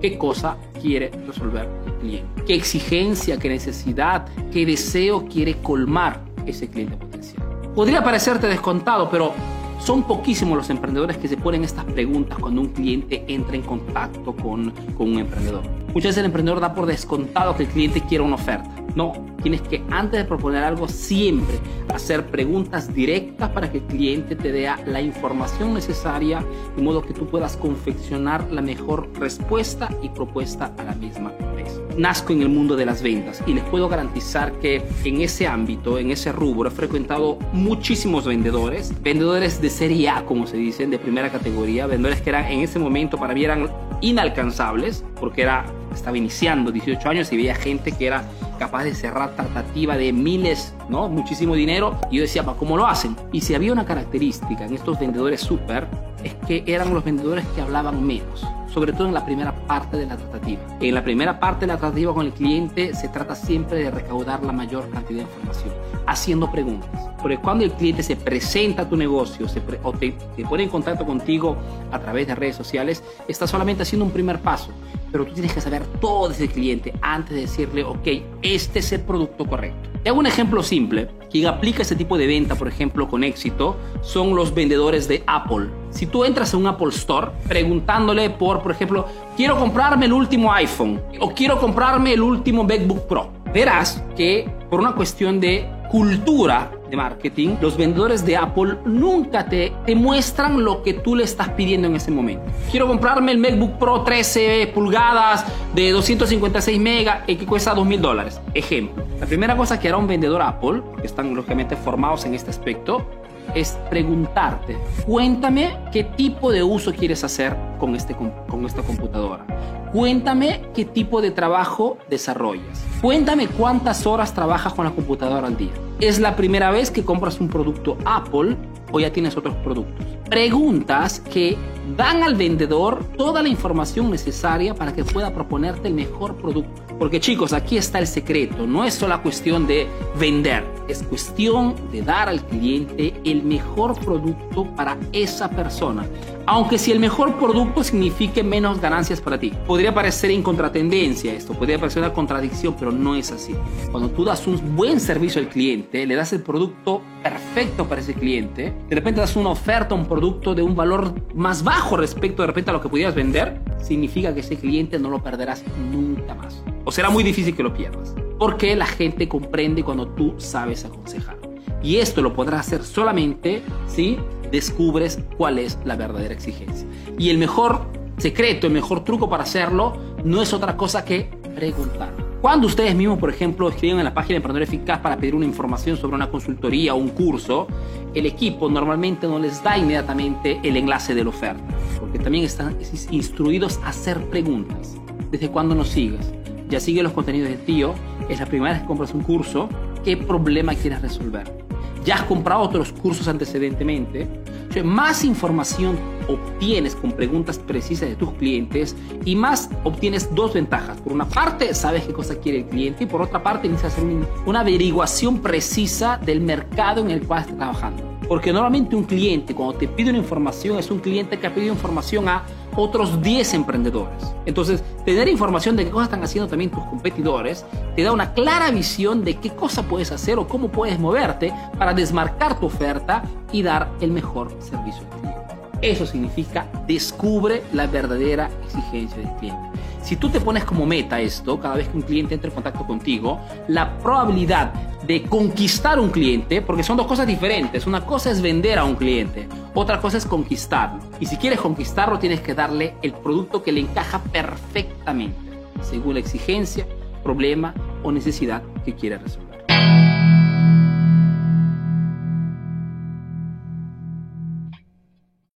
qué cosa quiere resolver el cliente, qué exigencia, qué necesidad, qué deseo quiere colmar ese cliente potencial. Podría parecerte descontado, pero son poquísimos los emprendedores que se ponen estas preguntas cuando un cliente entra en contacto con, con un emprendedor. Muchas veces el emprendedor da por descontado que el cliente quiera una oferta. No, tienes que antes de proponer algo siempre hacer preguntas directas para que el cliente te dé la información necesaria de modo que tú puedas confeccionar la mejor respuesta y propuesta a la misma vez. Nazco en el mundo de las ventas y les puedo garantizar que en ese ámbito, en ese rubro, he frecuentado muchísimos vendedores, vendedores de serie A, como se dicen, de primera categoría, vendedores que eran en ese momento para mí eran inalcanzables porque era estaba iniciando 18 años y veía gente que era capaz de cerrar tratativa de miles, ¿no? Muchísimo dinero. Y yo decía, ¿cómo lo hacen? Y si había una característica en estos vendedores súper, es que eran los vendedores que hablaban menos, sobre todo en la primera parte de la tratativa. En la primera parte de la tratativa con el cliente se trata siempre de recaudar la mayor cantidad de información, haciendo preguntas. Porque cuando el cliente se presenta a tu negocio se o te, pone en contacto contigo a través de redes sociales, está solamente haciendo un primer paso pero tú tienes que saber todo de ese cliente antes de decirle, ok, este es el producto correcto. Te hago un ejemplo simple. Quien aplica este tipo de venta, por ejemplo, con éxito, son los vendedores de Apple. Si tú entras a un Apple Store preguntándole por, por ejemplo, quiero comprarme el último iPhone o quiero comprarme el último MacBook Pro, verás que por una cuestión de cultura de marketing, los vendedores de Apple nunca te, te muestran lo que tú le estás pidiendo en ese momento. Quiero comprarme el MacBook Pro 13 pulgadas de 256 megas que cuesta 2 mil dólares. Ejemplo. La primera cosa que hará un vendedor Apple, que están lógicamente formados en este aspecto, es preguntarte, cuéntame qué tipo de uso quieres hacer con, este, con esta computadora. Cuéntame qué tipo de trabajo desarrollas. Cuéntame cuántas horas trabajas con la computadora al día. ¿Es la primera vez que compras un producto Apple o ya tienes otros productos? Preguntas que dan al vendedor toda la información necesaria para que pueda proponerte el mejor producto. Porque chicos, aquí está el secreto. No es solo cuestión de vender, es cuestión de dar al cliente el mejor producto para esa persona. Aunque si el mejor producto signifique menos ganancias para ti. Podría parecer en contratendencia esto, podría parecer una contradicción, pero no es así. Cuando tú das un buen servicio al cliente, le das el producto perfecto para ese cliente, de repente das una oferta, un producto de un valor más bajo respecto de repente a lo que pudieras vender, significa que ese cliente no lo perderás nunca más. O será muy difícil que lo pierdas. Porque la gente comprende cuando tú sabes aconsejar. Y esto lo podrás hacer solamente si descubres cuál es la verdadera exigencia. Y el mejor secreto, el mejor truco para hacerlo no es otra cosa que preguntar. Cuando ustedes mismos, por ejemplo, escriben en la página de Emprendedor Eficaz para pedir una información sobre una consultoría o un curso, el equipo normalmente no les da inmediatamente el enlace de la oferta, porque también están instruidos a hacer preguntas. ¿Desde cuándo nos sigues? ¿Ya sigues los contenidos de tío? ¿Es la primera vez que compras un curso? ¿Qué problema quieres resolver? ¿Ya has comprado otros cursos antecedentemente? más información obtienes con preguntas precisas de tus clientes y más obtienes dos ventajas. Por una parte, sabes qué cosa quiere el cliente y por otra parte, inicias hacer una averiguación precisa del mercado en el cual estás trabajando. Porque normalmente un cliente, cuando te pide una información, es un cliente que ha pedido información a otros 10 emprendedores. Entonces, tener información de qué cosas están haciendo también tus competidores te da una clara visión de qué cosa puedes hacer o cómo puedes moverte para desmarcar tu oferta y dar el mejor servicio al cliente. Eso significa descubre la verdadera exigencia del cliente. Si tú te pones como meta esto, cada vez que un cliente entra en contacto contigo, la probabilidad de conquistar un cliente, porque son dos cosas diferentes. Una cosa es vender a un cliente, otra cosa es conquistarlo. Y si quieres conquistarlo, tienes que darle el producto que le encaja perfectamente, según la exigencia, problema o necesidad que quiere resolver.